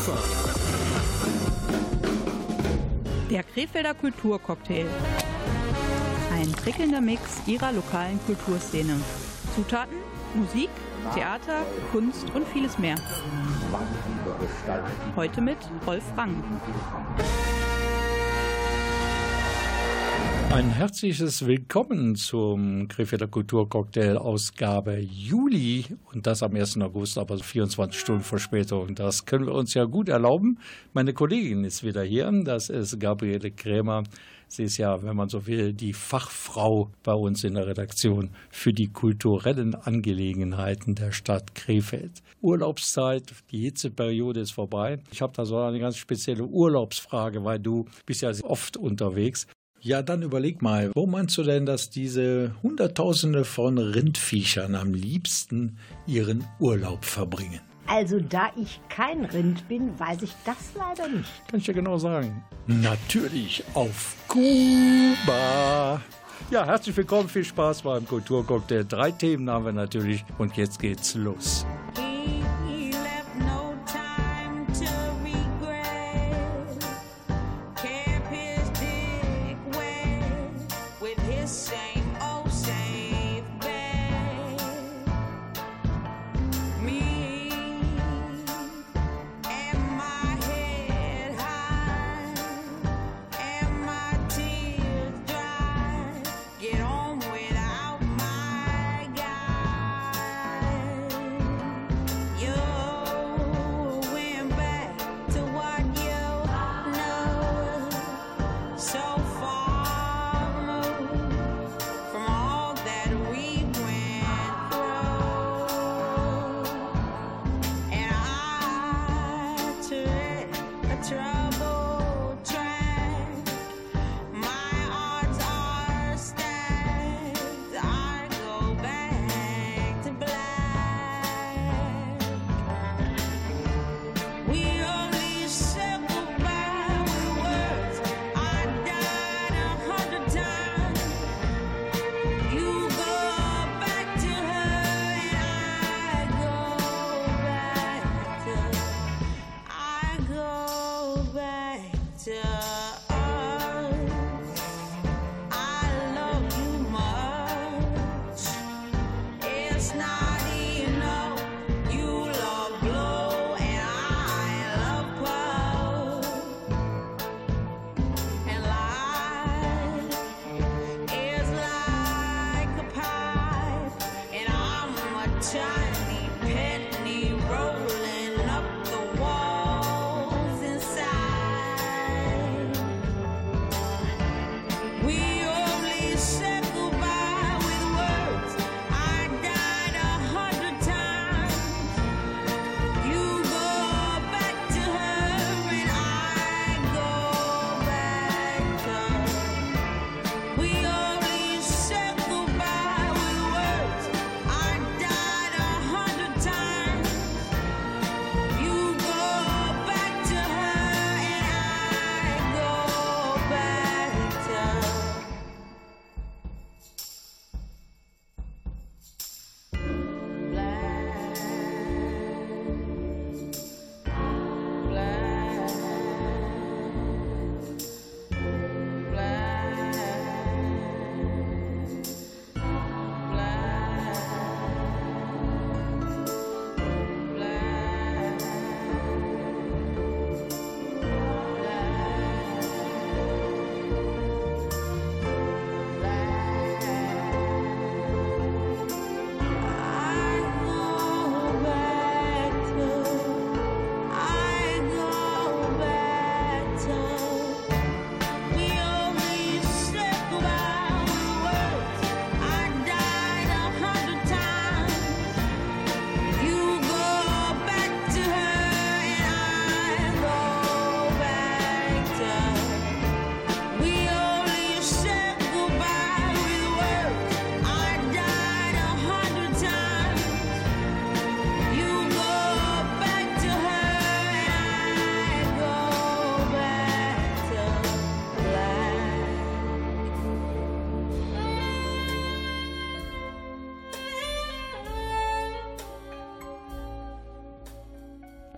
Ufer. Der Krefelder Kulturcocktail. Ein prickelnder Mix ihrer lokalen Kulturszene. Zutaten, Musik, Theater, Kunst und vieles mehr. Heute mit Rolf Rang. Ein herzliches Willkommen zum Krefelder Kulturcocktail Ausgabe Juli und das am 1. August, aber 24 Stunden Verspätung. Das können wir uns ja gut erlauben. Meine Kollegin ist wieder hier, das ist Gabriele Krämer. Sie ist ja, wenn man so will, die Fachfrau bei uns in der Redaktion für die kulturellen Angelegenheiten der Stadt Krefeld. Urlaubszeit, die Hitzeperiode ist vorbei. Ich habe da so eine ganz spezielle Urlaubsfrage, weil du bist ja oft unterwegs. Ja, dann überleg mal, wo meinst du denn, dass diese Hunderttausende von Rindviechern am liebsten ihren Urlaub verbringen? Also da ich kein Rind bin, weiß ich das leider nicht. Kann ich dir genau sagen. Natürlich auf Kuba. Ja, herzlich willkommen, viel Spaß beim Kulturcocktail. Drei Themen haben wir natürlich und jetzt geht's los.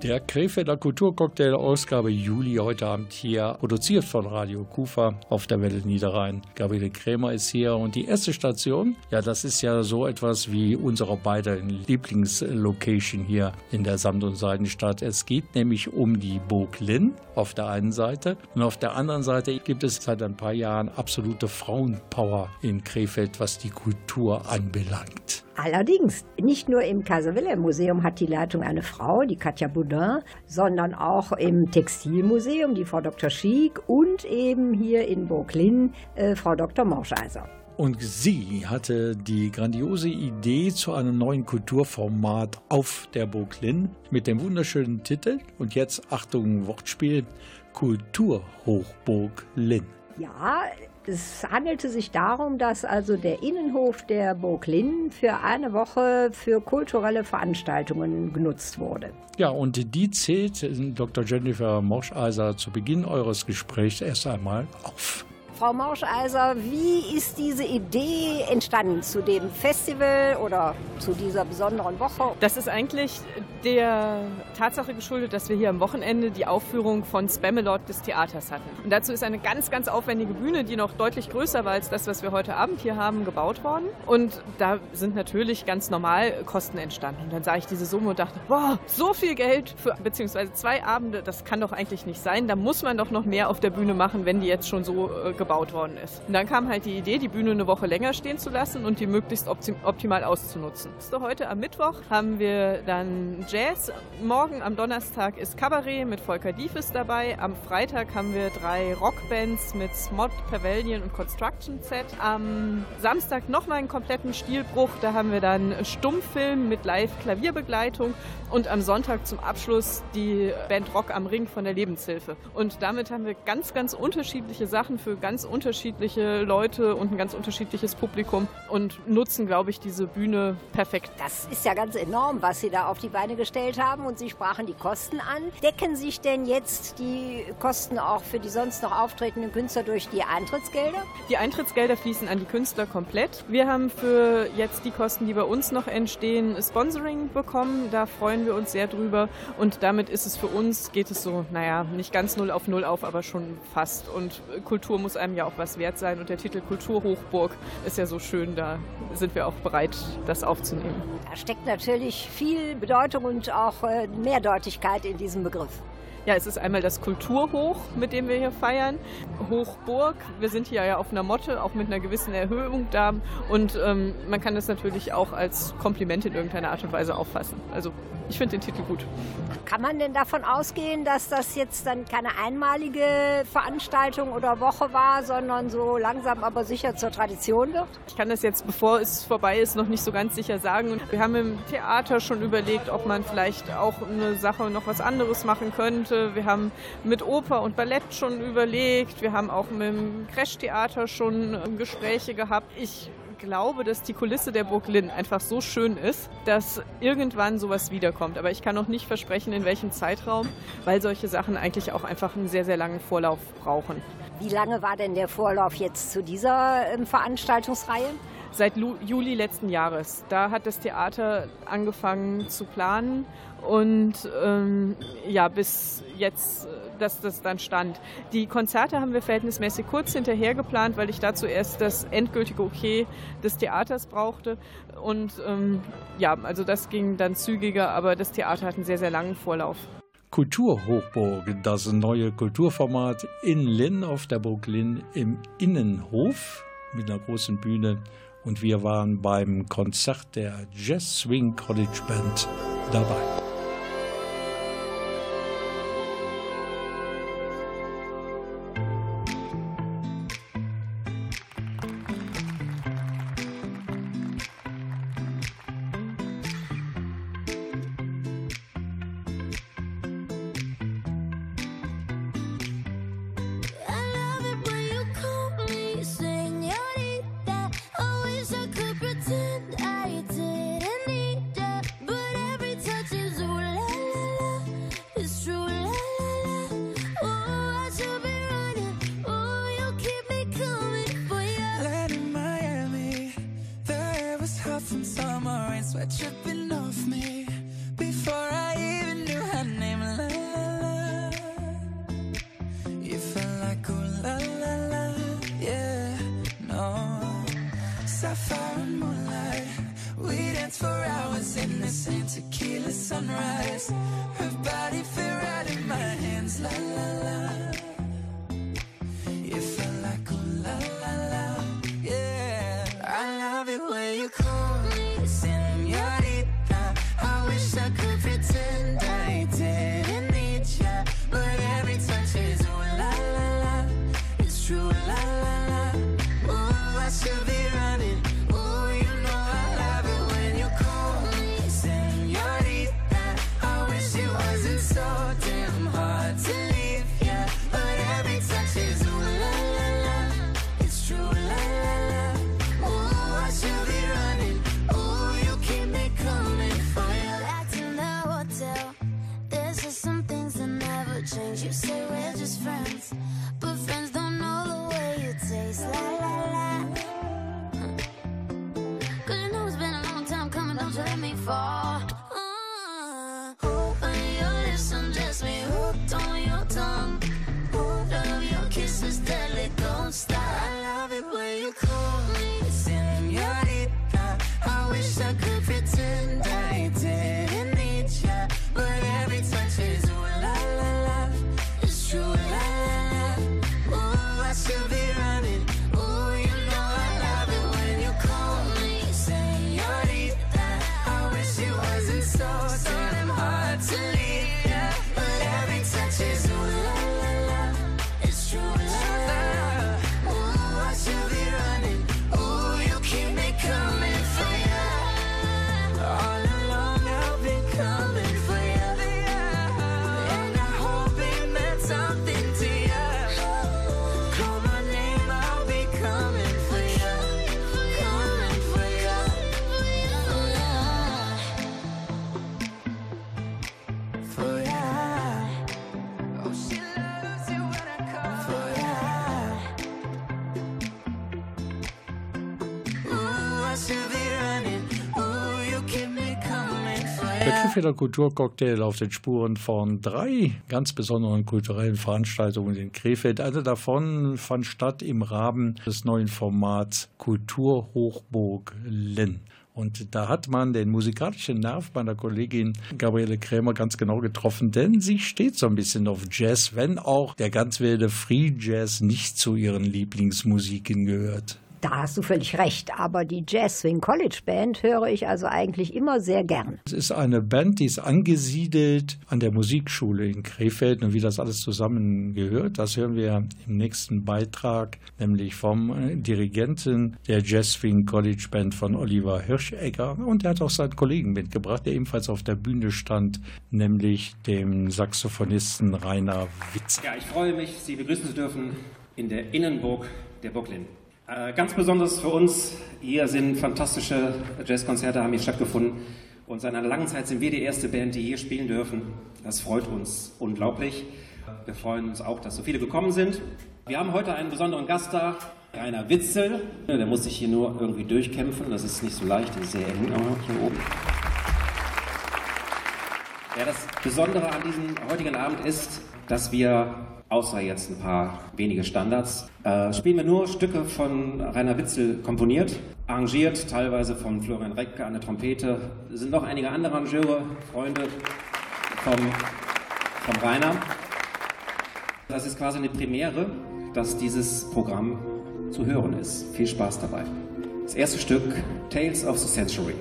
Der Krefelder Kulturcocktail Ausgabe Juli heute Abend hier, produziert von Radio Kufa auf der Welle Niederrhein. Gabriele Krämer ist hier und die erste Station, ja, das ist ja so etwas wie unsere beiden Lieblingslocation hier in der Samt- und Seidenstadt. Es geht nämlich um die Burg Linn auf der einen Seite und auf der anderen Seite gibt es seit ein paar Jahren absolute Frauenpower in Krefeld, was die Kultur anbelangt. Allerdings, nicht nur im Kaiser Wilhelm Museum hat die Leitung eine Frau, die Katja Boudin, sondern auch im Textilmuseum, die Frau Dr. Schiek und eben hier in Burglin äh, Frau Dr. Morscheiser. Und sie hatte die grandiose Idee zu einem neuen Kulturformat auf der Linn mit dem wunderschönen Titel und jetzt Achtung Wortspiel Kulturhochburg Linn. Ja, es handelte sich darum, dass also der Innenhof der Burg Linn für eine Woche für kulturelle Veranstaltungen genutzt wurde. Ja, und die zählt Dr. Jennifer Moscheiser zu Beginn eures Gesprächs erst einmal auf. Frau Mauscheiser, wie ist diese Idee entstanden zu dem Festival oder zu dieser besonderen Woche? Das ist eigentlich der Tatsache geschuldet, dass wir hier am Wochenende die Aufführung von Spamalot des Theaters hatten. Und dazu ist eine ganz, ganz aufwendige Bühne, die noch deutlich größer war als das, was wir heute Abend hier haben, gebaut worden. Und da sind natürlich ganz normal Kosten entstanden. Und dann sah ich diese Summe und dachte, boah, so viel Geld für beziehungsweise zwei Abende, das kann doch eigentlich nicht sein. Da muss man doch noch mehr auf der Bühne machen, wenn die jetzt schon so äh, gebaut worden ist. Und dann kam halt die Idee, die Bühne eine Woche länger stehen zu lassen und die möglichst optimal auszunutzen. So, heute am Mittwoch haben wir dann Jazz. Morgen am Donnerstag ist Cabaret mit Volker Diefes dabei. Am Freitag haben wir drei Rockbands mit Smod, Pavilion und Construction Set. Am Samstag nochmal einen kompletten Stilbruch. Da haben wir dann Stummfilm mit Live-Klavierbegleitung und am Sonntag zum Abschluss die Band Rock am Ring von der Lebenshilfe. Und damit haben wir ganz, ganz unterschiedliche Sachen für ganz ganz unterschiedliche Leute und ein ganz unterschiedliches Publikum und nutzen, glaube ich, diese Bühne perfekt. Das ist ja ganz enorm, was Sie da auf die Beine gestellt haben und Sie sprachen die Kosten an. Decken sich denn jetzt die Kosten auch für die sonst noch auftretenden Künstler durch die Eintrittsgelder? Die Eintrittsgelder fließen an die Künstler komplett. Wir haben für jetzt die Kosten, die bei uns noch entstehen, Sponsoring bekommen. Da freuen wir uns sehr drüber und damit ist es für uns, geht es so, naja, nicht ganz null auf null auf, aber schon fast. Und Kultur muss einem ja auch was wert sein. Und der Titel Kulturhochburg ist ja so schön, da sind wir auch bereit, das aufzunehmen. Da steckt natürlich viel Bedeutung und auch äh, Mehrdeutigkeit in diesem Begriff. Ja, es ist einmal das Kulturhoch, mit dem wir hier feiern. Hochburg. Wir sind hier ja auf einer Motte, auch mit einer gewissen Erhöhung da. Und ähm, man kann das natürlich auch als Kompliment in irgendeiner Art und Weise auffassen. Also ich finde den Titel gut. Kann man denn davon ausgehen, dass das jetzt dann keine einmalige Veranstaltung oder Woche war, sondern so langsam aber sicher zur Tradition wird? Ich kann das jetzt, bevor es vorbei ist, noch nicht so ganz sicher sagen. Wir haben im Theater schon überlegt, ob man vielleicht auch eine Sache noch was anderes machen könnte. Wir haben mit Oper und Ballett schon überlegt. Wir haben auch mit dem Crash-Theater schon Gespräche gehabt. Ich glaube, dass die Kulisse der Burg Linn einfach so schön ist, dass irgendwann sowas wiederkommt. Aber ich kann noch nicht versprechen, in welchem Zeitraum, weil solche Sachen eigentlich auch einfach einen sehr, sehr langen Vorlauf brauchen. Wie lange war denn der Vorlauf jetzt zu dieser ähm, Veranstaltungsreihe? Seit Juli letzten Jahres. Da hat das Theater angefangen zu planen und ähm, ja, bis jetzt, dass das dann stand. Die Konzerte haben wir verhältnismäßig kurz hinterher geplant, weil ich dazu erst das endgültige Okay des Theaters brauchte. Und ähm, ja, also das ging dann zügiger, aber das Theater hat einen sehr, sehr langen Vorlauf. Kulturhochburg, das neue Kulturformat in Linn auf der Burg Linn im Innenhof mit einer großen Bühne. Und wir waren beim Konzert der Jazz Swing College Band dabei. You call me señorita. I wish I could pretend for Der ya. Krefelder Kulturcocktail auf den Spuren von drei ganz besonderen kulturellen Veranstaltungen in Krefeld. Eine davon fand statt im Rahmen des neuen Formats Kulturhochburg Linn. Und da hat man den musikalischen Nerv meiner Kollegin Gabriele Krämer ganz genau getroffen, denn sie steht so ein bisschen auf Jazz, wenn auch der ganz wilde Free Jazz nicht zu ihren Lieblingsmusiken gehört. Da hast du völlig recht, aber die Jazz Swing College Band höre ich also eigentlich immer sehr gern. Es ist eine Band, die ist angesiedelt an der Musikschule in Krefeld. Und wie das alles zusammengehört, das hören wir im nächsten Beitrag, nämlich vom äh, Dirigenten der Jazz Swing College Band von Oliver Hirschegger. Und er hat auch seinen Kollegen mitgebracht, der ebenfalls auf der Bühne stand, nämlich dem Saxophonisten Rainer Witz. Ja, ich freue mich, Sie begrüßen zu dürfen in der Innenburg der Burglin. Äh, ganz besonders für uns, hier sind fantastische Jazzkonzerte, haben hier stattgefunden. Und seit einer langen Zeit sind wir die erste Band, die hier spielen dürfen. Das freut uns unglaublich. Wir freuen uns auch, dass so viele gekommen sind. Wir haben heute einen besonderen Gast da, Rainer Witzel. Der muss sich hier nur irgendwie durchkämpfen. Das ist nicht so leicht, ist sehr eng hier oben. Ja, das Besondere an diesem heutigen Abend ist, dass wir, außer jetzt ein paar wenige Standards, äh, spielen wir nur Stücke von Rainer Witzel komponiert, arrangiert, teilweise von Florian Recke an der Trompete. Es sind noch einige andere Arrangeure, Freunde vom, vom Rainer. Das ist quasi eine Premiere, dass dieses Programm zu hören ist. Viel Spaß dabei. Das erste Stück, Tales of the Century.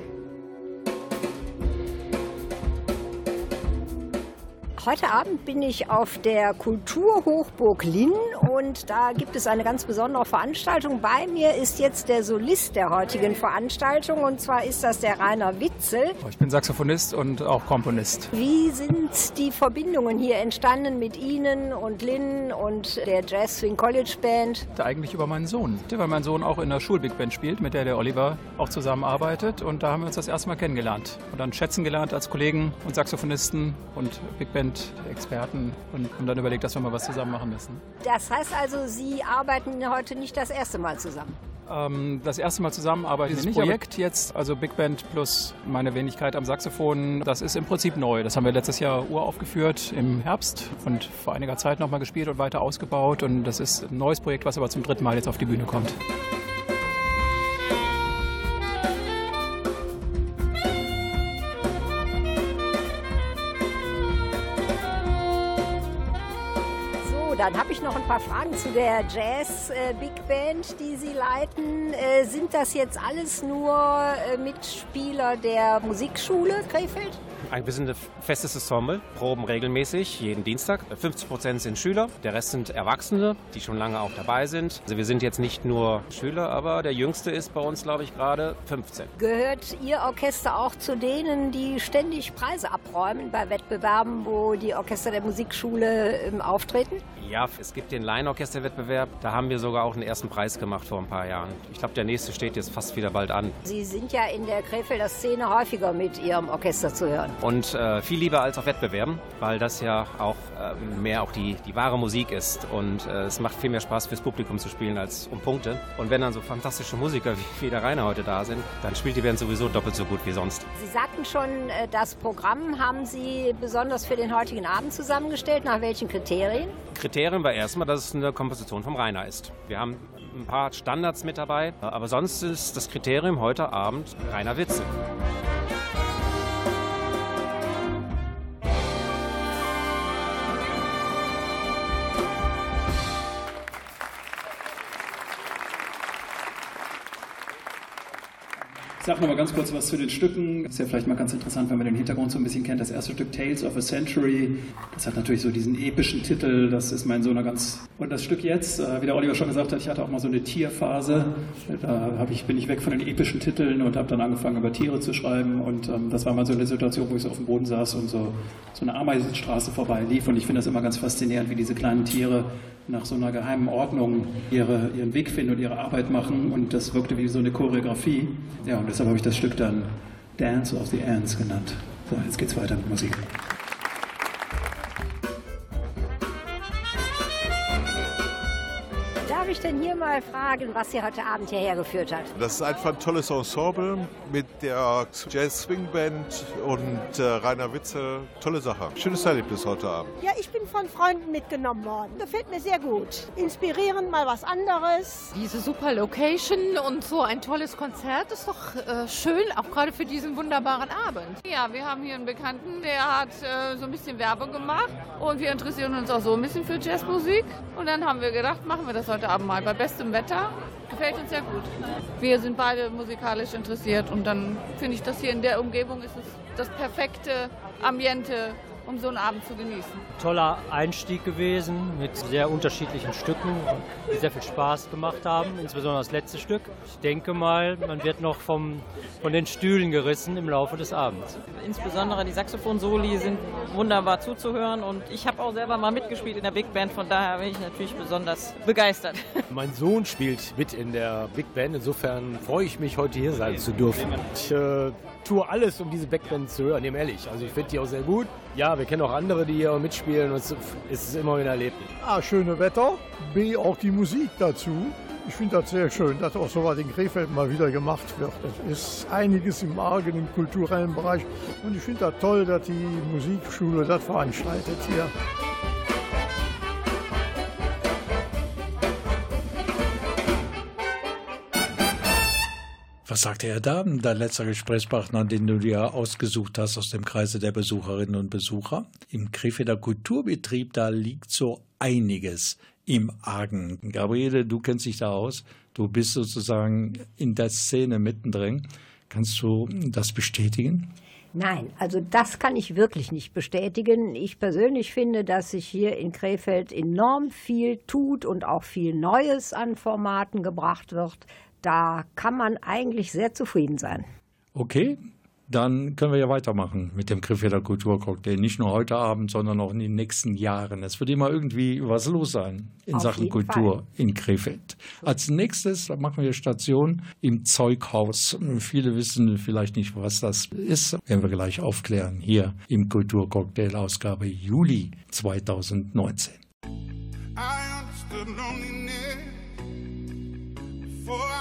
Heute Abend bin ich auf der Kulturhochburg Linn und da gibt es eine ganz besondere Veranstaltung. Bei mir ist jetzt der Solist der heutigen Veranstaltung und zwar ist das der Rainer Witzel. Ich bin Saxophonist und auch Komponist. Wie sind die Verbindungen hier entstanden mit Ihnen und Lynn und der Jazz Swing College Band? Eigentlich über meinen Sohn, weil mein Sohn auch in der Schulbig Band spielt, mit der der Oliver auch zusammenarbeitet. Und da haben wir uns das erste Mal kennengelernt und dann schätzen gelernt als Kollegen und Saxophonisten und Big Band Experten und haben dann überlegt, dass wir mal was zusammen machen müssen. Das heißt also, Sie arbeiten heute nicht das erste Mal zusammen. Ähm, das erste Mal zusammenarbeiten. Dieses Projekt jetzt, also Big Band plus meine Wenigkeit am Saxophon, das ist im Prinzip neu. Das haben wir letztes Jahr uraufgeführt im Herbst und vor einiger Zeit nochmal gespielt und weiter ausgebaut. Und das ist ein neues Projekt, was aber zum dritten Mal jetzt auf die Bühne kommt. Dann habe ich noch ein paar Fragen zu der Jazz-Big Band, die Sie leiten. Äh, sind das jetzt alles nur äh, Mitspieler der Musikschule Krefeld? Wir sind ein festes Ensemble, proben regelmäßig, jeden Dienstag. 50 Prozent sind Schüler, der Rest sind Erwachsene, die schon lange auch dabei sind. Also wir sind jetzt nicht nur Schüler, aber der Jüngste ist bei uns, glaube ich, gerade 15. Gehört Ihr Orchester auch zu denen, die ständig Preise abräumen bei Wettbewerben, wo die Orchester der Musikschule ähm, auftreten? Ja, es gibt den Laienorchesterwettbewerb. Da haben wir sogar auch einen ersten Preis gemacht vor ein paar Jahren. Ich glaube, der nächste steht jetzt fast wieder bald an. Sie sind ja in der Krefelder Szene häufiger mit Ihrem Orchester zu hören. Und äh, viel lieber als auf Wettbewerben, weil das ja auch äh, mehr auch die, die wahre Musik ist. Und äh, es macht viel mehr Spaß fürs Publikum zu spielen als um Punkte. Und wenn dann so fantastische Musiker wie, wie der Rainer heute da sind, dann spielt die Band sowieso doppelt so gut wie sonst. Sie sagten schon, äh, das Programm haben Sie besonders für den heutigen Abend zusammengestellt. Nach welchen Kriterien? Kriterium war erstmal, dass es eine Komposition vom Rainer ist. Wir haben ein paar Standards mit dabei, aber sonst ist das Kriterium heute Abend Rainer Witze. Ich sage nochmal ganz kurz was zu den Stücken. Ist ja vielleicht mal ganz interessant, wenn man den Hintergrund so ein bisschen kennt. Das erste Stück Tales of a Century, das hat natürlich so diesen epischen Titel. Das ist mein so eine ganz. Und das Stück jetzt, äh, wie der Oliver schon gesagt hat, ich hatte auch mal so eine Tierphase. Da ich, bin ich weg von den epischen Titeln und habe dann angefangen über Tiere zu schreiben. Und ähm, das war mal so eine Situation, wo ich so auf dem Boden saß und so, so eine Ameisenstraße vorbei lief. Und ich finde das immer ganz faszinierend, wie diese kleinen Tiere nach so einer geheimen Ordnung ihre, ihren Weg finden und ihre Arbeit machen. Und das wirkte wie so eine Choreografie. Ja, und deshalb habe ich das Stück dann Dance of the Ants genannt. So, jetzt geht's weiter mit Musik. Darf ich denn hier mal fragen, was Sie heute Abend hierher geführt hat? Das ist einfach ein tolles Ensemble mit der Jazz Swing Band und äh, Rainer Witze. Tolle Sache. Schönes Erlebnis heute Abend. Ja, ich bin von Freunden mitgenommen worden. Gefällt mir sehr gut. Inspirierend, mal was anderes. Diese super Location und so ein tolles Konzert ist doch äh, schön, auch gerade für diesen wunderbaren Abend. Ja, wir haben hier einen Bekannten, der hat äh, so ein bisschen Werbung gemacht und wir interessieren uns auch so ein bisschen für Jazzmusik. Und dann haben wir gedacht, machen wir das heute Abend mal bei bestem Wetter. Gefällt uns sehr gut. Wir sind beide musikalisch interessiert und dann finde ich, dass hier in der Umgebung ist es das perfekte Ambiente, um so einen Abend zu genießen. Toller Einstieg gewesen mit sehr unterschiedlichen Stücken, die sehr viel Spaß gemacht haben, insbesondere das letzte Stück. Ich denke mal, man wird noch vom, von den Stühlen gerissen im Laufe des Abends. Insbesondere die Saxophon-Soli sind wunderbar zuzuhören und ich habe auch selber mal mitgespielt in der Big Band, von daher bin ich natürlich besonders begeistert. Mein Sohn spielt mit in der Big Band, insofern freue ich mich, heute hier sein zu dürfen. Ich äh, tue alles, um diese Big Band zu hören, nehme ehrlich. Also ich finde die auch sehr gut. Ja, wir kennen auch andere, die hier mitspielen und es ist immer wieder Erlebnis. A, schöne Wetter, B, auch die Musik dazu. Ich finde das sehr schön, dass auch so was in Krefeld mal wieder gemacht wird. Es ist einiges im Argen im kulturellen Bereich und ich finde das toll, dass die Musikschule das veranstaltet hier. Was sagte er da, dein letzter Gesprächspartner, den du dir ausgesucht hast aus dem Kreise der Besucherinnen und Besucher? Im Krefelder Kulturbetrieb, da liegt so einiges im Argen. Gabriele, du kennst dich da aus. Du bist sozusagen in der Szene mittendrin. Kannst du das bestätigen? Nein, also das kann ich wirklich nicht bestätigen. Ich persönlich finde, dass sich hier in Krefeld enorm viel tut und auch viel Neues an Formaten gebracht wird. Da kann man eigentlich sehr zufrieden sein. Okay, dann können wir ja weitermachen mit dem Krefelder Kulturcocktail. Nicht nur heute Abend, sondern auch in den nächsten Jahren. Es wird immer irgendwie was los sein in Auf Sachen Kultur Fall. in Krefeld. Als nächstes machen wir Station im Zeughaus. Viele wissen vielleicht nicht, was das ist. Werden wir gleich aufklären hier im Kulturcocktail Ausgabe Juli 2019. I understood loneliness before I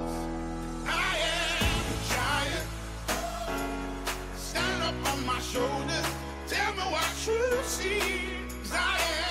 Shoulders. Tell me what you see. 'Cause I am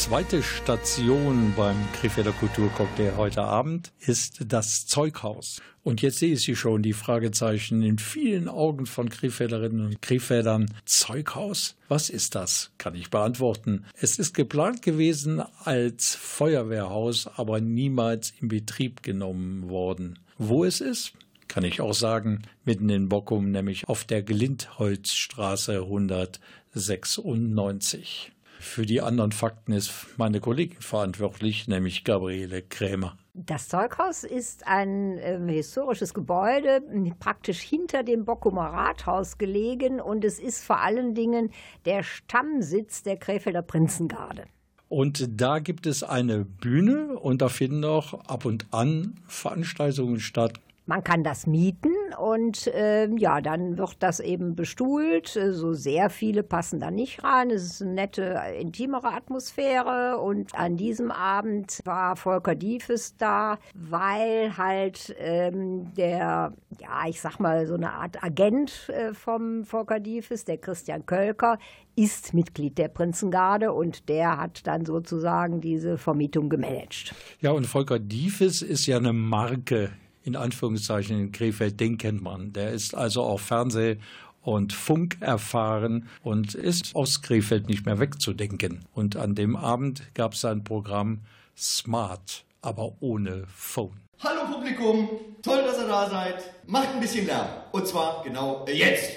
Zweite Station beim Krefelder Kulturcocktail heute Abend ist das Zeughaus. Und jetzt sehe ich Sie schon, die Fragezeichen in vielen Augen von Krefelderinnen und Krefeldern. Zeughaus? Was ist das? Kann ich beantworten. Es ist geplant gewesen als Feuerwehrhaus, aber niemals in Betrieb genommen worden. Wo es ist? Kann ich auch sagen, mitten in Bockum, nämlich auf der Glindholzstraße 196. Für die anderen Fakten ist meine Kollegin verantwortlich, nämlich Gabriele Krämer. Das Zeughaus ist ein ähm, historisches Gebäude, praktisch hinter dem Bockumer Rathaus gelegen und es ist vor allen Dingen der Stammsitz der Krefelder Prinzengarde. Und da gibt es eine Bühne und da finden auch ab und an Veranstaltungen statt. Man kann das mieten und ähm, ja, dann wird das eben bestuhlt. Äh, So sehr viele passen da nicht rein. Es ist eine nette, äh, intimere Atmosphäre und an diesem Abend war Volker Diefes da, weil halt ähm, der, ja, ich sag mal, so eine Art Agent äh, vom Volker Diefes, der Christian Kölker, ist Mitglied der Prinzengarde und der hat dann sozusagen diese Vermietung gemanagt. Ja, und Volker Diefes ist ja eine Marke in Anführungszeichen in Krefeld, den kennt man. Der ist also auch Fernseh- und Funk erfahren und ist aus Krefeld nicht mehr wegzudenken. Und an dem Abend gab es ein Programm Smart, aber ohne Phone. Hallo Publikum, toll, dass ihr da seid. Macht ein bisschen Lärm. Und zwar genau jetzt.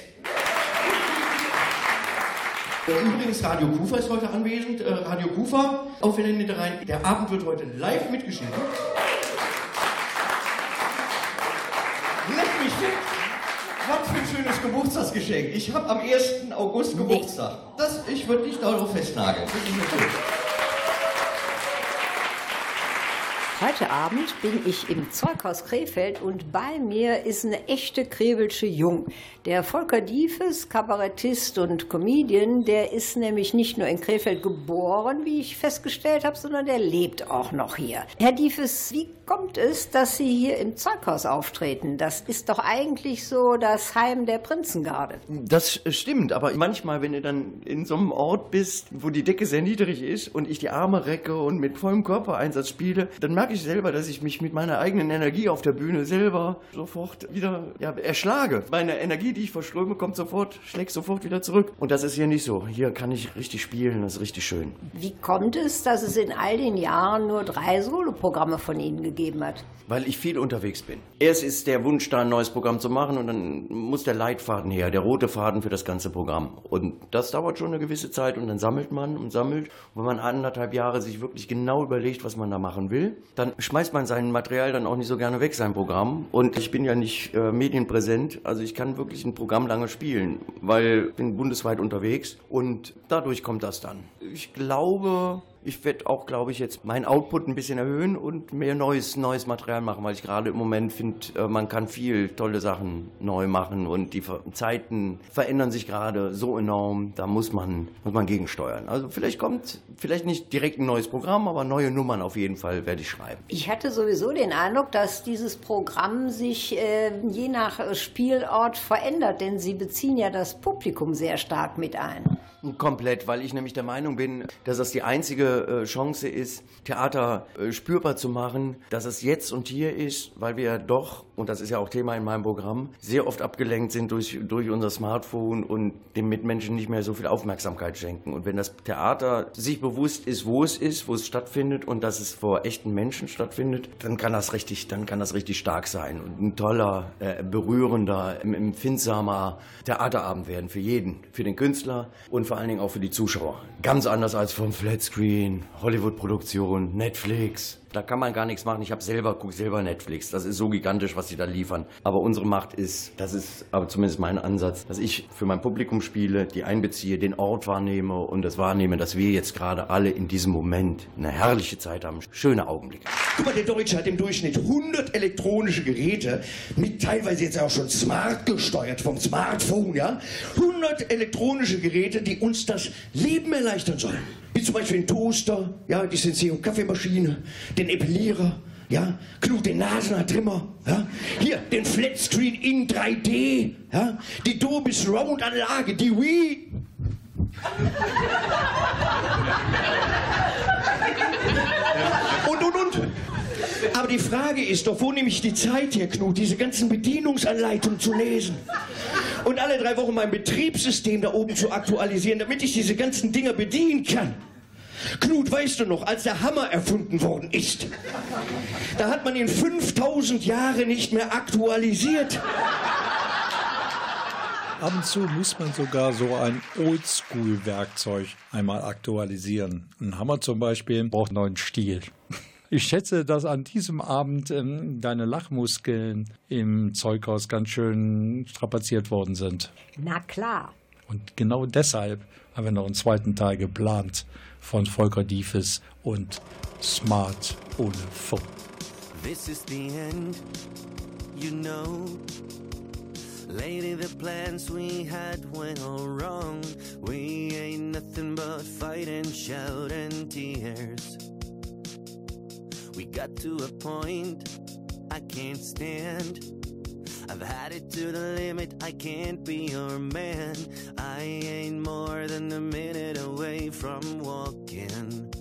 Übrigens, Radio Kufa ist heute anwesend. Äh, Radio Kufa, auf in den Niederrhein. Der Abend wird heute live mitgeschnitten. Leck mich weg! Was für ein schönes Geburtstagsgeschenk. Ich habe am 1. August Geburtstag. Das, ich würde nicht darauf festnageln. Das ist natürlich. Heute Abend bin ich im Zeughaus Krefeld und bei mir ist eine echte Krebelsche Jung. Der Volker Diefes, Kabarettist und Comedian, der ist nämlich nicht nur in Krefeld geboren, wie ich festgestellt habe, sondern der lebt auch noch hier. Herr Diefes, wie kommt es, dass Sie hier im Zeughaus auftreten? Das ist doch eigentlich so das Heim der Prinzengarde. Das stimmt, aber manchmal, wenn du dann in so einem Ort bist, wo die Decke sehr niedrig ist und ich die Arme recke und mit vollem Körpereinsatz spiele, dann merke ich selber, dass ich mich mit meiner eigenen Energie auf der Bühne selber sofort wieder ja, erschlage. Meine Energie, die ich verströme, kommt sofort, schlägt sofort wieder zurück. Und das ist hier nicht so. Hier kann ich richtig spielen, das ist richtig schön. Wie kommt es, dass es in all den Jahren nur drei Soloprogramme von Ihnen gegeben hat? Weil ich viel unterwegs bin. Erst ist der Wunsch da, ein neues Programm zu machen und dann muss der Leitfaden her, der rote Faden für das ganze Programm. Und das dauert schon eine gewisse Zeit und dann sammelt man und sammelt. Und wenn man anderthalb Jahre sich wirklich genau überlegt, was man da machen will, dann schmeißt man sein Material dann auch nicht so gerne weg, sein Programm. Und ich bin ja nicht äh, medienpräsent, also ich kann wirklich ein Programm lange spielen, weil ich bin bundesweit unterwegs und dadurch kommt das dann. Ich glaube, Ich werde auch, glaube ich, jetzt meinen Output ein bisschen erhöhen und mehr neues, neues Material machen, weil ich gerade im Moment finde, äh, man kann viel tolle Sachen neu machen und die Zeiten verändern sich gerade so enorm, da muss man, muss man gegensteuern. Also vielleicht kommt, vielleicht nicht direkt ein neues Programm, aber neue Nummern auf jeden Fall werde ich schreiben. Ich hatte sowieso den Eindruck, dass dieses Programm sich äh, je nach äh, Spielort verändert, denn Sie beziehen ja das Publikum sehr stark mit ein. Komplett, weil ich nämlich der Meinung bin, dass das die einzige äh, Chance ist, Theater äh, spürbar zu machen, dass es jetzt und hier ist, weil wir ja doch, und das ist ja auch Thema in meinem Programm, sehr oft abgelenkt sind durch, durch unser Smartphone und dem Mitmenschen nicht mehr so viel Aufmerksamkeit schenken. Und wenn das Theater sich bewusst ist, wo es ist, wo es stattfindet und dass es vor echten Menschen stattfindet, dann kann das richtig, dann kann das richtig stark sein und ein toller, äh, berührender, em- empfindsamer Theaterabend werden für jeden, für den Künstler und vor allen Dingen auch für die Zuschauer. Ganz anders als vom Flatscreen, Hollywood-Produktion, Netflix. Da kann man gar nichts machen. Ich habe selber, guck selber Netflix. Das ist so gigantisch, was sie da liefern. Aber unsere Macht ist, das ist aber zumindest mein Ansatz, dass ich für mein Publikum spiele, die einbeziehe, den Ort wahrnehme und das wahrnehme, dass wir jetzt gerade alle in diesem Moment eine herrliche Zeit haben. Schöne Augenblicke. Guck mal, der Deutsche hat im Durchschnitt 100 elektronische Geräte, mit teilweise jetzt auch schon smart gesteuert vom Smartphone, ja? 100 elektronische Geräte, die uns das Leben erleichtern sollen. Wie zum Beispiel den Toaster, ja, die Senseo Kaffeemaschine, den Epilierer, ja, Knut den Nasenhaartrimmer, ja, hier den Flatscreen in 3D, ja, die Dolby Surround Anlage, die Wii. Und, und, und. Aber die Frage ist doch, wo nehme ich die Zeit her, Knut, diese ganzen Bedienungsanleitungen zu lesen? Und alle drei Wochen mein Betriebssystem da oben zu aktualisieren, damit ich diese ganzen Dinger bedienen kann. Knut, weißt du noch, als der Hammer erfunden worden ist, da hat man ihn 5000 Jahre nicht mehr aktualisiert. Ab und zu muss man sogar so ein Oldschool-Werkzeug einmal aktualisieren. Ein Hammer zum Beispiel braucht neuen Stiel. Ich schätze, dass an diesem Abend ähm, deine Lachmuskeln im Zeughaus ganz schön strapaziert worden sind. Na klar. Und genau deshalb haben wir noch einen zweiten Teil geplant von Volker Diefes und Smart ohne Funk. This is the end, you know. Lady, the plans we had went all wrong. We ain't nothing but fight and shout and tears. Got to a point I can't stand. I've had it to the limit, I can't be your man. I ain't more than a minute away from walking.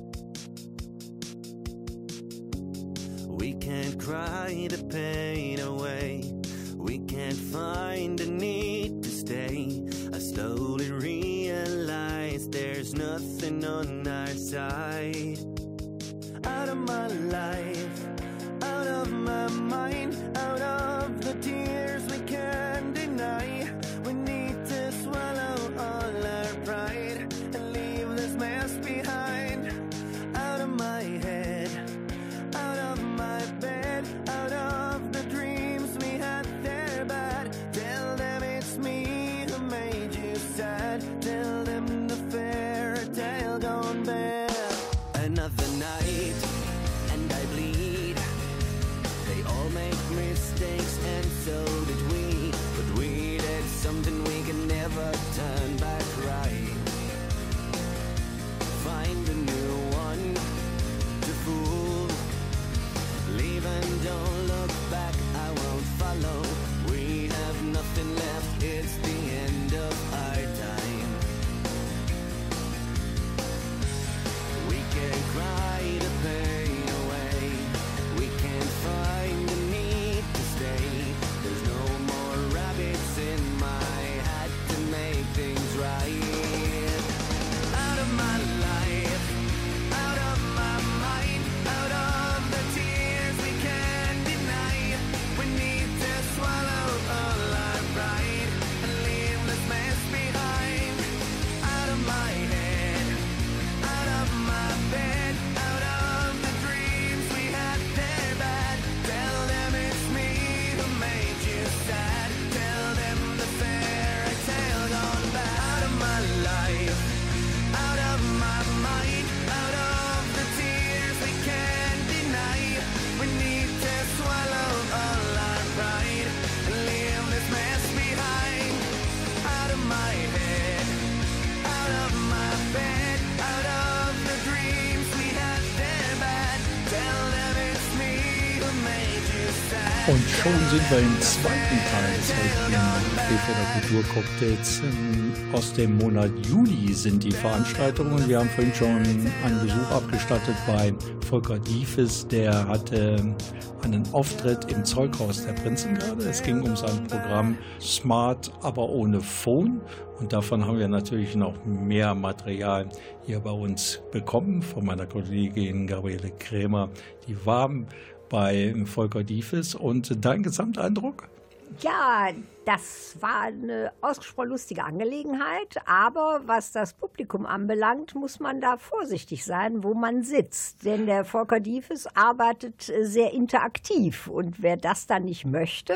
We can't cry the pain away. We can't find the need to stay. I slowly realize there's nothing on our side. My life, out of my mind, sind wir im zweiten Teil des Krefelder Kulturcocktails. Ähm, Aus dem Monat Juli sind die Veranstaltungen. Wir haben vorhin schon einen Besuch abgestattet bei Volker Diefes. Der hatte einen Auftritt im Zeughaus der Prinzengarde. Es ging um sein Programm Smart, aber ohne Phone. Und davon haben wir natürlich noch mehr Material hier bei uns bekommen von meiner Kollegin Gabriele Krämer. Die war bei Volker Diefes. Und dein Gesamteindruck? Ja, das war eine ausgesprochen lustige Angelegenheit, aber was das Publikum anbelangt, muss man da vorsichtig sein, wo man sitzt. Denn der Volker Diefes arbeitet sehr interaktiv und wer das dann nicht möchte,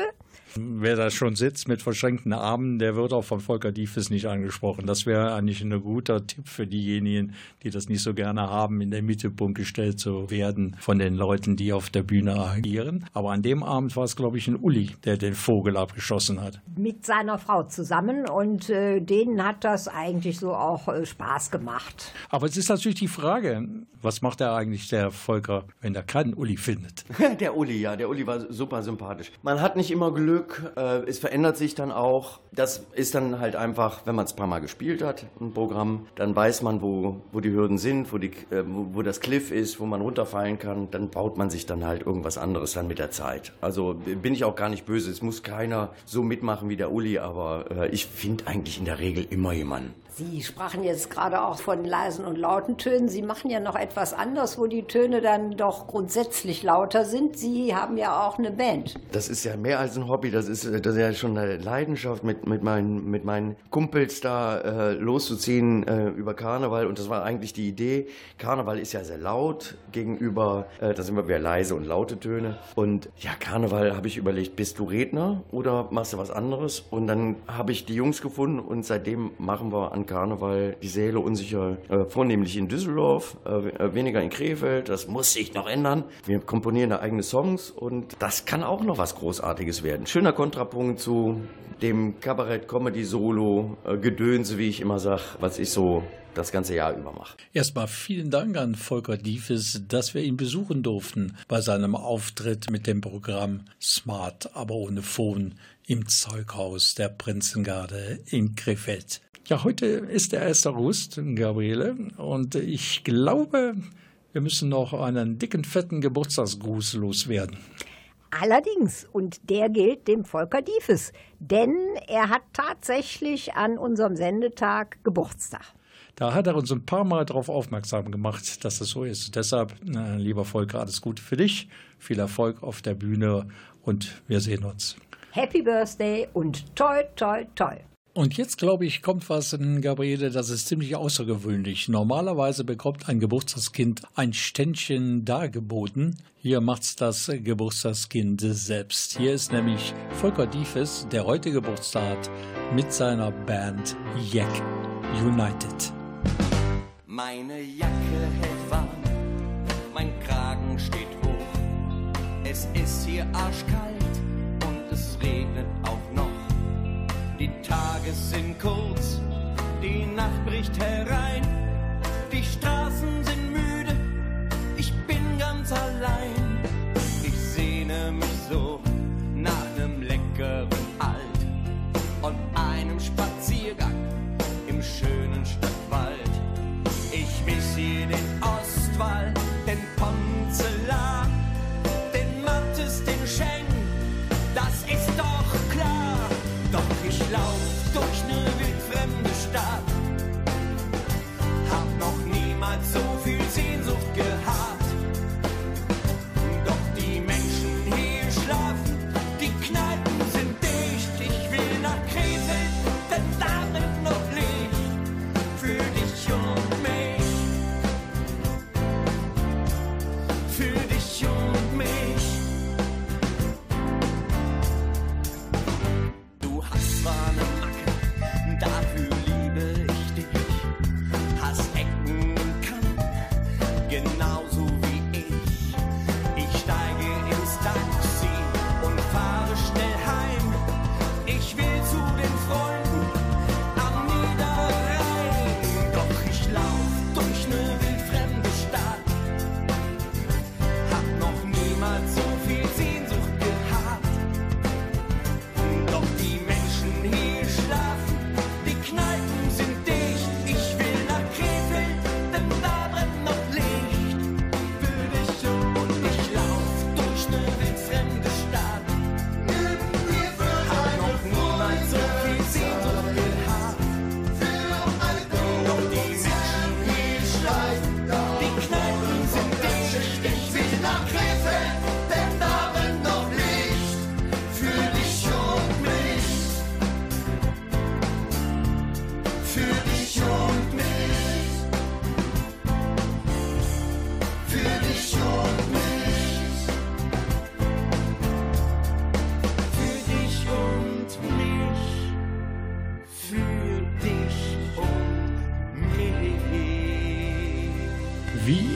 Wer da schon sitzt mit verschränkten Armen, der wird auch von Volker Diefes nicht angesprochen. Das wäre eigentlich ein guter Tipp für diejenigen, die das nicht so gerne haben, in den Mittelpunkt gestellt zu werden von den Leuten, die auf der Bühne agieren. Aber an dem Abend war es, glaube ich, ein Uli, der den Vogel abgeschossen hat. Mit seiner Frau zusammen und äh, denen hat das eigentlich so auch äh, Spaß gemacht. Aber es ist natürlich die Frage, was macht er eigentlich, der Volker, wenn er keinen Uli findet? Der Uli, ja, der Uli war super sympathisch. Man hat nicht immer Glück, äh, es verändert sich dann auch. Das ist dann halt einfach, wenn man es ein paar Mal gespielt hat, ein Programm, dann weiß man, wo, wo die Hürden sind, wo, die, äh, wo, wo das Cliff ist, wo man runterfallen kann. Dann baut man sich dann halt irgendwas anderes dann mit der Zeit. Also bin ich auch gar nicht böse. Es muss keiner so mitmachen wie der Uli, aber äh, ich finde eigentlich in der Regel immer jemanden. Sie sprachen jetzt gerade auch von leisen und lauten Tönen. Sie machen ja noch etwas anders, wo die Töne dann doch grundsätzlich lauter sind. Sie haben ja auch eine Band. Das ist ja mehr als ein Hobby, das ist, das ist ja schon eine Leidenschaft, mit, mit, meinen, mit meinen Kumpels da äh, loszuziehen äh, über Karneval. Und das war eigentlich die Idee. Karneval ist ja sehr laut gegenüber, äh, da sind wir wieder leise und laute Töne. Und ja, Karneval habe ich überlegt, bist du Redner oder machst du was anderes? Und dann habe ich die Jungs gefunden und seitdem machen wir an Karneval die Säle unsicher, äh, vornehmlich in Düsseldorf, äh, weniger in Krefeld. Das muss sich noch ändern. Wir komponieren da eigene Songs und das kann auch noch was Großartiges werden. Schöner Kontrapunkt zu dem Kabarett-Comedy-Solo-Gedönse, wie ich immer sage, was ich so das ganze Jahr über mache. Erstmal vielen Dank an Volker Diefes, dass wir ihn besuchen durften bei seinem Auftritt mit dem Programm Smart, aber ohne Phone im Zeughaus der Prinzengarde in Krefeld. Ja, heute ist der 1. August, Gabriele, und ich glaube, wir müssen noch einen dicken, fetten Geburtstagsgruß loswerden. Allerdings, und der gilt dem Volker Diefes, denn er hat tatsächlich an unserem Sendetag Geburtstag. Da hat er uns ein paar Mal darauf aufmerksam gemacht, dass es so ist. Deshalb, äh, lieber Volker, alles Gute für dich, viel Erfolg auf der Bühne und wir sehen uns. Happy Birthday und toi, toi, toi. Und jetzt, glaube ich, kommt was, Gabriele, das ist ziemlich außergewöhnlich. Normalerweise bekommt ein Geburtstagskind ein Ständchen dargeboten. Hier macht's das Geburtstagskind selbst. Hier ist nämlich Volker Diefes, der heute Geburtstag hat, mit seiner Band Jack United. Meine Jacke hält warm, mein Kragen steht hoch. Es ist hier arschkalt und es regnet auch noch. Die Tage sind kurz, die Nacht bricht herein. Die Straßen sind müde, ich bin ganz allein. Ich sehne mich so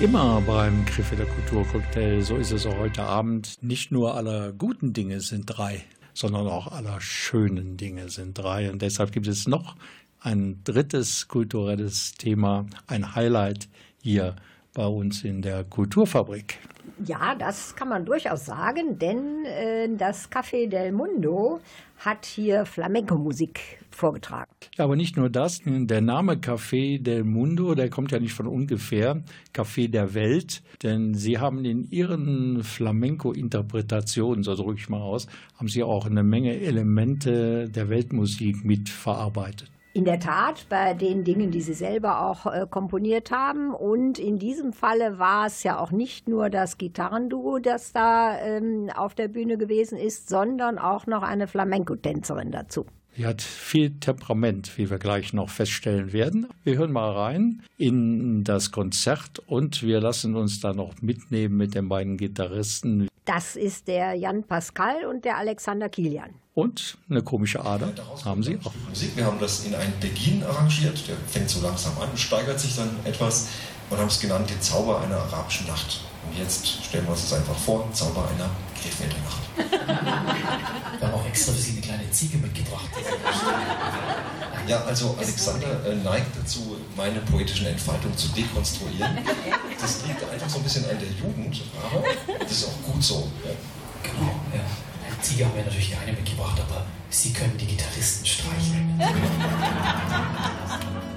Immer beim Krefelder Kulturcocktail, so ist es auch heute Abend. Nicht nur aller guten Dinge sind drei, sondern auch aller schönen Dinge sind drei. Und deshalb gibt es noch ein drittes kulturelles Thema, ein Highlight hier bei uns in der Kulturfabrik. Ja, das kann man durchaus sagen, denn äh, das Café del Mundo hat hier Flamenco-Musik vorgetragen. Ja, aber nicht nur das, der Name Café del Mundo, der kommt ja nicht von ungefähr, Café der Welt, denn sie haben in ihren Flamenco-Interpretationen, so drücke ich mal aus, haben sie auch eine Menge Elemente der Weltmusik mitverarbeitet. In der Tat, bei den Dingen, die Sie selber auch äh, komponiert haben. Und in diesem Falle war es ja auch nicht nur das Gitarrenduo, das da ähm, auf der Bühne gewesen ist, sondern auch noch eine Flamenco-Tänzerin dazu. Sie hat viel Temperament, wie wir gleich noch feststellen werden. Wir hören mal rein in das Konzert und wir lassen uns da noch mitnehmen mit den beiden Gitarristen. Das ist der Jan Pascal und der Alexander Kilian. Und eine komische Ader haben sie auch. Musik. Wir haben das in einen Beginn arrangiert, der fängt so langsam an, steigert sich dann etwas und haben es genannt, den Zauber einer arabischen Nacht. Und jetzt stellen wir uns das einfach vor, Zauber einer Krefelder Nacht. Wir haben auch extra für Sie eine kleine Ziege mitgebracht. Ja, also Alexander äh, neigt dazu, meine poetischen Entfaltungen zu dekonstruieren. Das liegt einfach so ein bisschen an der Jugend, aber das ist auch gut so. Ja. Genau, ja. Ziege haben wir natürlich keine mitgebracht, aber Sie können die Gitarristen streicheln.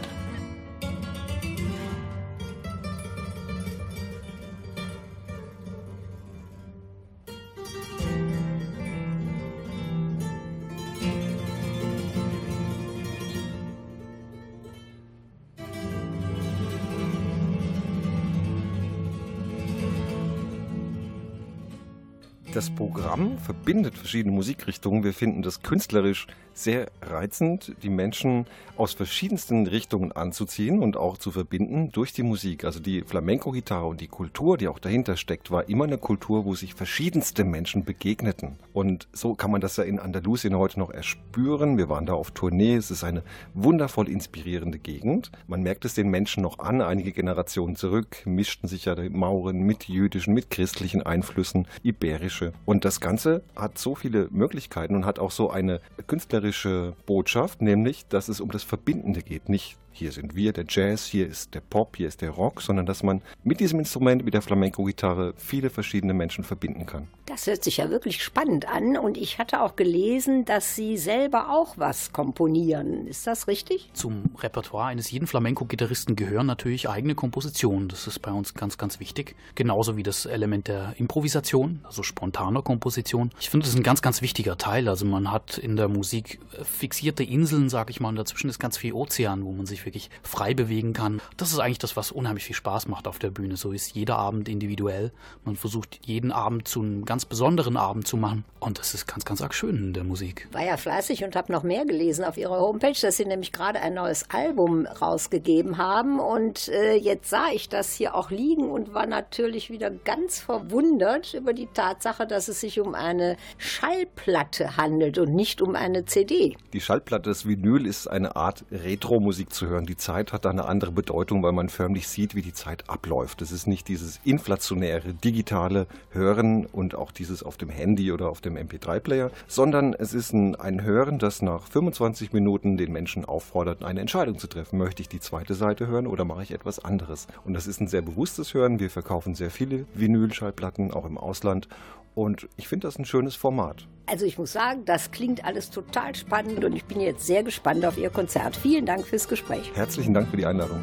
Das Programm verbindet verschiedene Musikrichtungen. Wir finden das künstlerisch sehr reizend, die Menschen aus verschiedensten Richtungen anzuziehen und auch zu verbinden durch die Musik. Also die Flamenco-Gitarre und die Kultur, die auch dahinter steckt, war immer eine Kultur, wo sich verschiedenste Menschen begegneten. Und so kann man das ja in Andalusien heute noch erspüren. Wir waren da auf Tournee. Es ist eine wundervoll inspirierende Gegend. Man merkt es den Menschen noch an. Einige Generationen zurück mischten sich ja die Mauren mit jüdischen, mit christlichen Einflüssen, iberische. Und das Ganze hat so viele Möglichkeiten und hat auch so eine künstlerische Botschaft, nämlich, dass es um das Verbindende geht. Nicht hier sind wir, der Jazz, hier ist der Pop, hier ist der Rock, sondern dass man mit diesem Instrument, mit der Flamenco-Gitarre, viele verschiedene Menschen verbinden kann. Das hört sich ja wirklich spannend an und ich hatte auch gelesen, dass Sie selber auch was komponieren. Ist das richtig? Zum Repertoire eines jeden Flamenco-Gitarristen gehören natürlich eigene Kompositionen. Das ist bei uns ganz, ganz wichtig. Genauso wie das Element der Improvisation, also spontaner Komposition. Ich finde, das ist ein ganz, ganz wichtiger Teil. Also man hat in der Musik fixierte Inseln, sag ich mal, und dazwischen ist ganz viel Ozean, wo man sich wirklich frei bewegen kann. Das ist eigentlich das, was unheimlich viel Spaß macht auf der Bühne. So ist jeder Abend individuell. Man versucht jeden Abend zu einem ganz besonderen Abend zu machen. Und das ist ganz, ganz arg schön in der Musik. War ja fleißig und habe noch mehr gelesen auf Ihrer Homepage, dass Sie nämlich gerade ein neues Album rausgegeben haben. Und äh, jetzt sah ich das hier auch liegen und war natürlich wieder ganz verwundert über die Tatsache, dass es sich um eine Schallplatte handelt und nicht um eine CD. Die Schallplatte, das Vinyl, ist eine Art Retro-Musik zu hören. Die Zeit hat da eine andere Bedeutung, weil man förmlich sieht, wie die Zeit abläuft. Es ist nicht dieses inflationäre, digitale Hören und auch dieses auf dem Handy oder auf dem MP3-Player, sondern es ist ein, ein Hören, das nach 25 Minuten den Menschen auffordert, eine Entscheidung zu treffen. Möchte ich die zweite Seite hören oder mache ich etwas anderes? Und das ist ein sehr bewusstes Hören. Wir verkaufen sehr viele Vinyl-Schallplatten, auch im Ausland. Und ich finde das ein schönes Format. Also ich muss sagen, das klingt alles total spannend und ich bin jetzt sehr gespannt auf Ihr Konzert. Vielen Dank fürs Gespräch. Herzlichen Dank für die Einladung.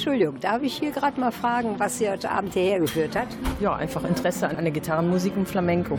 Entschuldigung, darf ich hier gerade mal fragen, was Sie heute Abend hierher geführt hat? Ja, einfach Interesse an der Gitarrenmusik und Flamenco.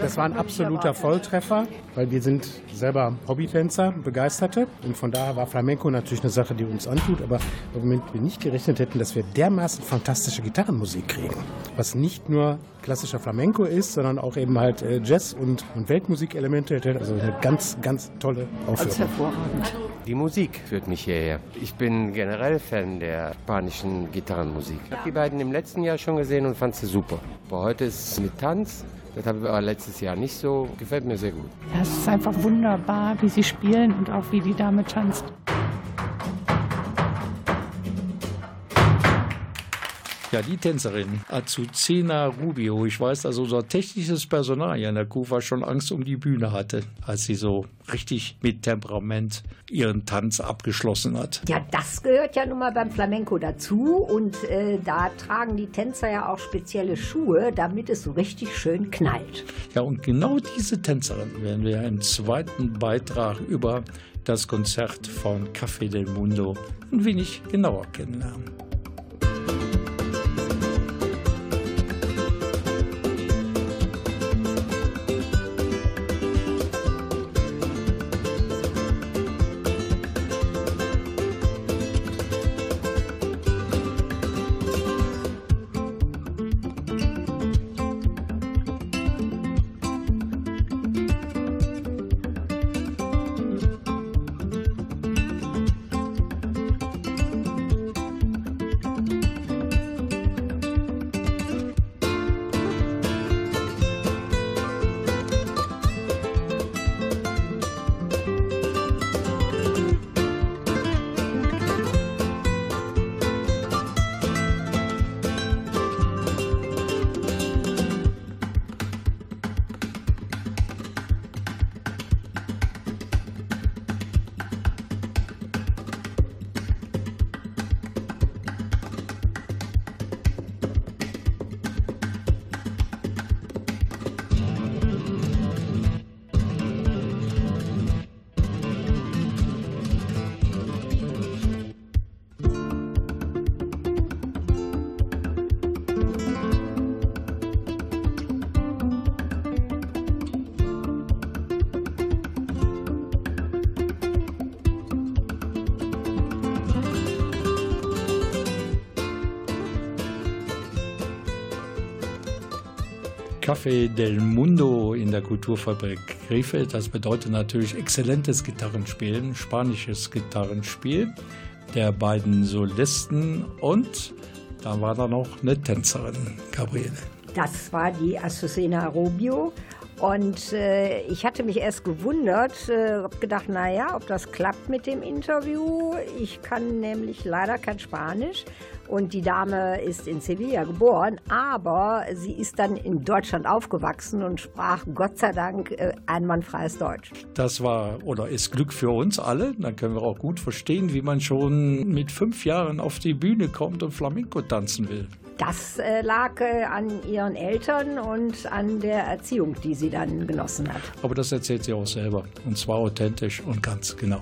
Das war ein absoluter Volltreffer, weil wir sind selber Hobbytänzer, Begeisterte. Und von daher war Flamenco natürlich eine Sache, die uns antut, aber womit wir nicht gerechnet hätten, dass wir dermaßen fantastische Gitarrenmusik kriegen. Was nicht nur klassischer Flamenco ist, sondern auch eben halt äh, Jazz und, und Weltmusikelemente enthält. Also eine ganz, ganz tolle Aufführung. hervorragend. Die Musik führt mich hierher. Ich bin generell Fan der spanischen Gitarrenmusik. Ich habe die beiden im letzten Jahr schon gesehen und fand sie super. Aber heute ist es mit Tanz. Das habe ich aber letztes Jahr nicht so. Gefällt mir sehr gut. Ja, es ist einfach wunderbar, wie sie spielen und auch wie die Dame tanzt. Ja, die Tänzerin Azucena Rubio. Ich weiß, dass unser technisches Personal hier in der Kufa schon Angst um die Bühne hatte, als sie so richtig mit Temperament ihren Tanz abgeschlossen hat. Ja, das gehört ja nun mal beim Flamenco dazu und äh, da tragen die Tänzer ja auch spezielle Schuhe, damit es so richtig schön knallt. Ja, und genau diese Tänzerin werden wir im zweiten Beitrag über das Konzert von Café del Mundo ein wenig genauer kennenlernen. Café del Mundo in der Kulturfabrik Krefeld. Das bedeutet natürlich exzellentes Gitarrenspielen, spanisches Gitarrenspiel der beiden Solisten und da war da noch eine Tänzerin, Gabriele. Das war die Azucena Rubio. Und äh, ich hatte mich erst gewundert, äh, gedacht, naja, ob das klappt mit dem Interview. Ich kann nämlich leider kein Spanisch. Und die Dame ist in Sevilla geboren, aber sie ist dann in Deutschland aufgewachsen und sprach Gott sei Dank äh, einwandfreies Deutsch. Das war oder ist Glück für uns alle. Dann können wir auch gut verstehen, wie man schon mit fünf Jahren auf die Bühne kommt und Flamenco tanzen will. Das äh, lag äh, an ihren Eltern und an der Erziehung, die sie dann genossen hat. Aber das erzählt sie auch selber. Und zwar authentisch und ganz genau.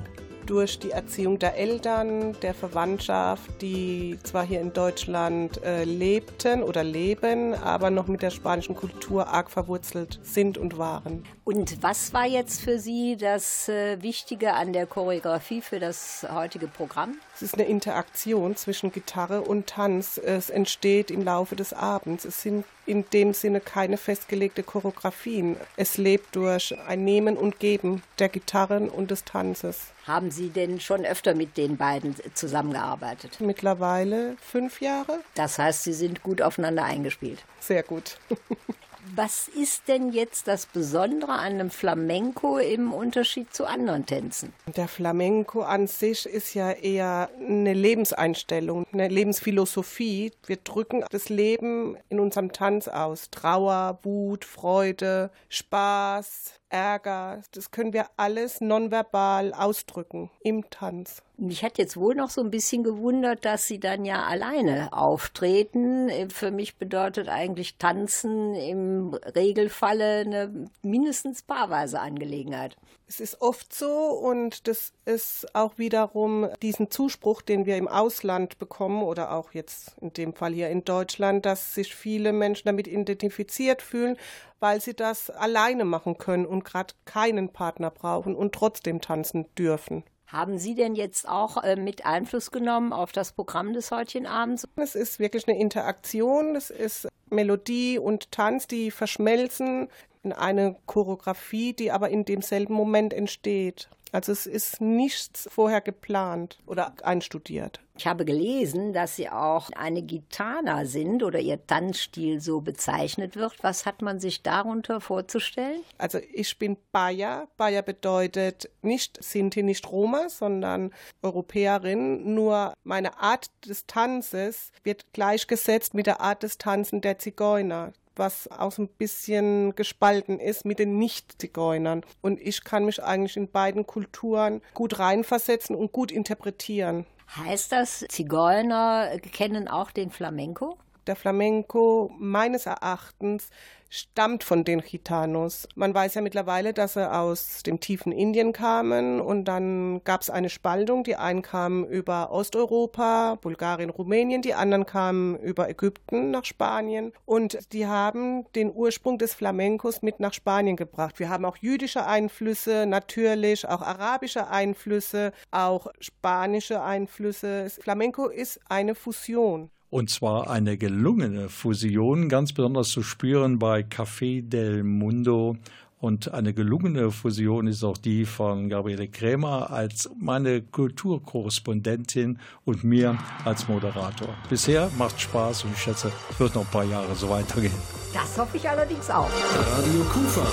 Durch die Erziehung der Eltern, der Verwandtschaft, die zwar hier in Deutschland äh, lebten oder leben, aber noch mit der spanischen Kultur arg verwurzelt sind und waren. Und was war jetzt für Sie das äh, Wichtige an der Choreografie für das heutige Programm? Es ist eine Interaktion zwischen Gitarre und Tanz. Es entsteht im Laufe des Abends. Es sind in dem Sinne keine festgelegte Choreografien. Es lebt durch ein Nehmen und Geben der Gitarren und des Tanzes. Haben Sie denn schon öfter mit den beiden zusammengearbeitet? Mittlerweile fünf Jahre. Das heißt, Sie sind gut aufeinander eingespielt. Sehr gut. Was ist denn jetzt das Besondere an einem Flamenco im Unterschied zu anderen Tänzen? Der Flamenco an sich ist ja eher eine Lebenseinstellung, eine Lebensphilosophie. Wir drücken das Leben in unserem Tanz aus. Trauer, Wut, Freude, Spaß, Ärger, das können wir alles nonverbal ausdrücken im Tanz. Mich hat jetzt wohl noch so ein bisschen gewundert, dass Sie dann ja alleine auftreten. Für mich bedeutet eigentlich Tanzen im Regelfalle eine mindestens paarweise Angelegenheit. Es ist oft so und das ist auch wiederum diesen Zuspruch, den wir im Ausland bekommen oder auch jetzt in dem Fall hier in Deutschland, dass sich viele Menschen damit identifiziert fühlen, weil sie das alleine machen können und gerade keinen Partner brauchen und trotzdem tanzen dürfen. Haben Sie denn jetzt auch äh, mit Einfluss genommen auf das Programm des heutigen Abends? Es ist wirklich eine Interaktion, es ist Melodie und Tanz, die verschmelzen in eine Choreografie, die aber in demselben Moment entsteht. Also es ist nichts vorher geplant oder einstudiert. Ich habe gelesen, dass Sie auch eine Gitarra sind oder Ihr Tanzstil so bezeichnet wird. Was hat man sich darunter vorzustellen? Also ich bin Bayer. Bayer bedeutet nicht Sinti, nicht Roma, sondern Europäerin. Nur meine Art des Tanzes wird gleichgesetzt mit der Art des Tanzen der Zigeuner was auch so ein bisschen gespalten ist mit den Nicht-Zigeunern. Und ich kann mich eigentlich in beiden Kulturen gut reinversetzen und gut interpretieren. Heißt das, Zigeuner kennen auch den Flamenco? Der Flamenco meines Erachtens stammt von den Gitanos. Man weiß ja mittlerweile, dass sie aus dem tiefen Indien kamen und dann gab es eine Spaltung. Die einen kamen über Osteuropa, Bulgarien, Rumänien, die anderen kamen über Ägypten nach Spanien und die haben den Ursprung des Flamencos mit nach Spanien gebracht. Wir haben auch jüdische Einflüsse, natürlich auch arabische Einflüsse, auch spanische Einflüsse. Flamenco ist eine Fusion. Und zwar eine gelungene Fusion, ganz besonders zu spüren bei Café del Mundo. Und eine gelungene Fusion ist auch die von Gabriele Krämer als meine Kulturkorrespondentin und mir als Moderator. Bisher macht Spaß und ich schätze, es wird noch ein paar Jahre so weitergehen. Das hoffe ich allerdings auch. Radio Kufa.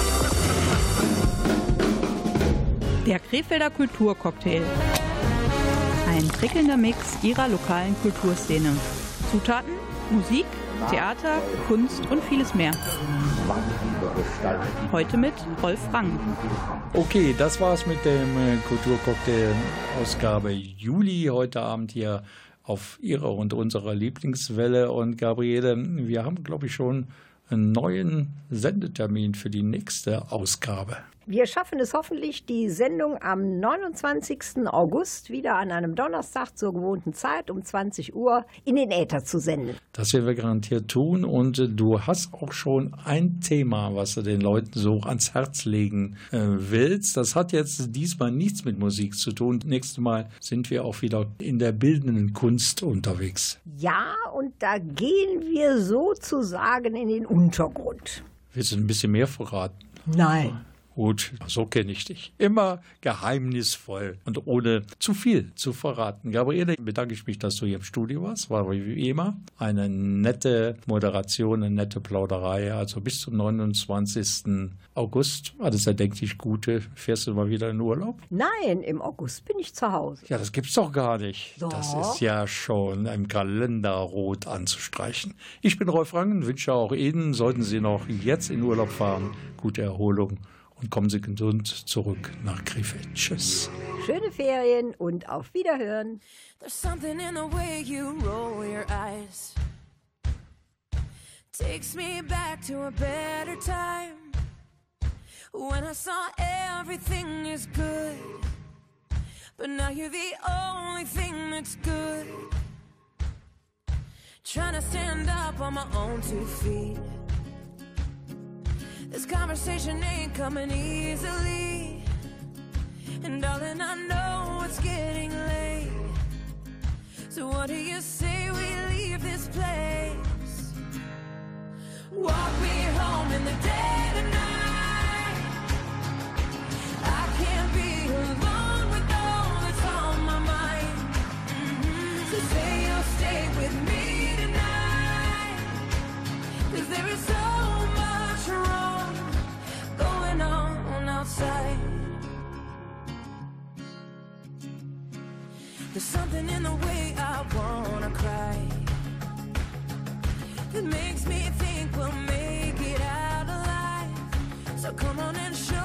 Der Krefelder Kulturcocktail. Ein prickelnder Mix ihrer lokalen Kulturszene. Zutaten, Musik, Theater, Kunst und vieles mehr. Heute mit Rolf Rang. Okay, das war's mit dem äh, Kulturcocktail Ausgabe Juli heute Abend hier auf Ihrer und unserer Lieblingswelle. Und Gabriele, wir haben, glaube ich, schon einen neuen Sendetermin für die nächste Ausgabe. Wir schaffen es hoffentlich, die Sendung am 29. August wieder an einem Donnerstag zur gewohnten Zeit um 20 Uhr in den Äther zu senden. Das werden wir garantiert tun. Und äh, du hast auch schon ein Thema, was du den Leuten so ans Herz legen äh, willst. Das hat jetzt diesmal nichts mit Musik zu tun. Nächstes Mal sind wir auch wieder in der bildenden Kunst unterwegs. Ja, und da gehen wir sozusagen in den Untergrund. Willst du ein bisschen mehr verraten? Nein. Gut, so kenne ich dich. Immer geheimnisvoll und ohne zu viel zu verraten. Gabriele, bedanke ich mich, dass du hier im Studio warst. War wie immer eine nette Moderation, eine nette Plauderei. Also bis zum 29. August war das ja, denke ich, gute. Fährst du mal wieder in Urlaub? Nein, im August bin ich zu Hause. Ja, das gibt's doch gar nicht. Doch. Das ist ja schon im Kalender rot anzustreichen. Ich bin Rolf Rangen, wünsche auch Ihnen, sollten Sie noch jetzt in Urlaub fahren, gute Erholung und kommen Sie gesund zurück nach Krefeld. Tschüss. Schöne Ferien und auf Wiederhören. There's something in the way you roll your eyes. Takes me back to a better time. When I saw everything is good. But now you're the only thing that's good. Trying to stand up on my own two feet. This conversation ain't coming easily. And darling, I know it's getting late. So what do you say we leave this place? Walk me home in the dead of night. I can't be alone with all that's on my mind. Mhm. So say you'll stay with me tonight. 'Cause there is so outside. There's something in the way I wanna cry that makes me think we'll make it out alive. So come on and show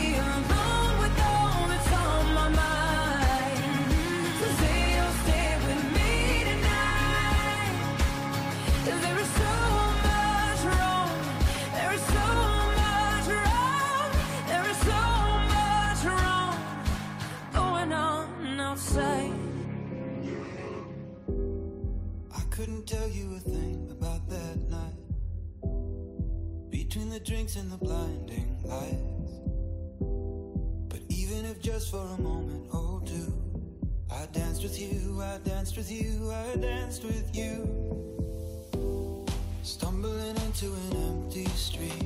I couldn't tell you a thing about that night. Between the drinks and the blinding lights. But even if just for a moment or two, I danced with you, I danced with you, I danced with you. Stumbling into an empty street.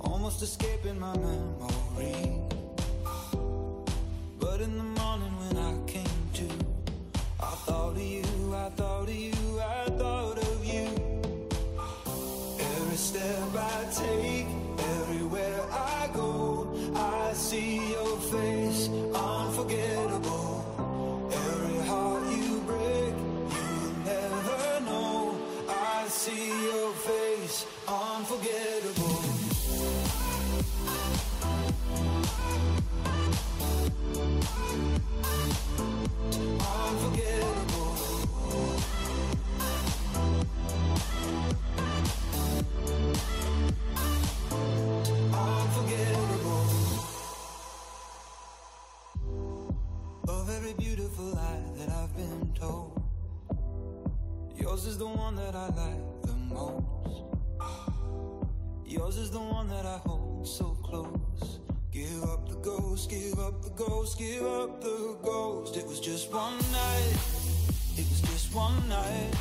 Almost escaping my memory. In the beautiful lie that I've been told, yours is the one that I like the most. Yours is the one that I hold so close. Give up the ghost, give up the ghost, give up the ghost. It was just one night, it was just one night.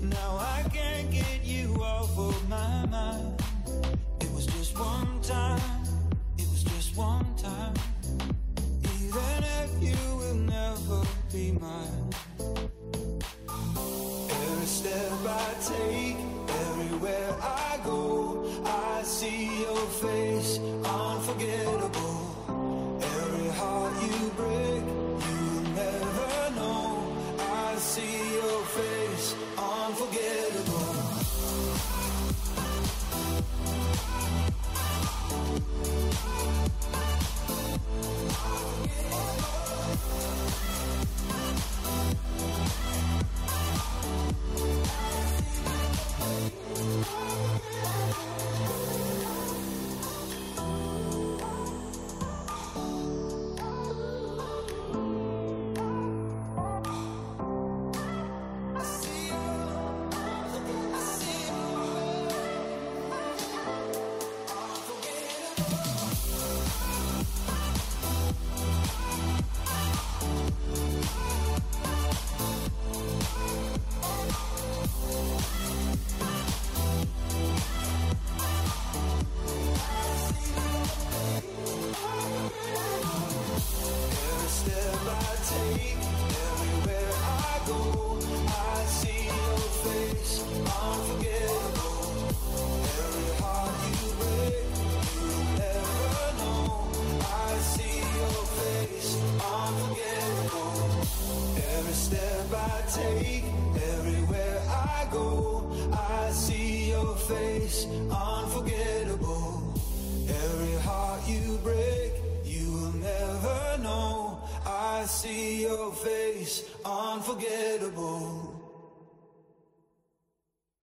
Now I can't get you off of my mind. It was just one time, it was just one time. Even if you will never be mine. Every step I take, everywhere I go, I see your face, unforgettable. Every heart you break,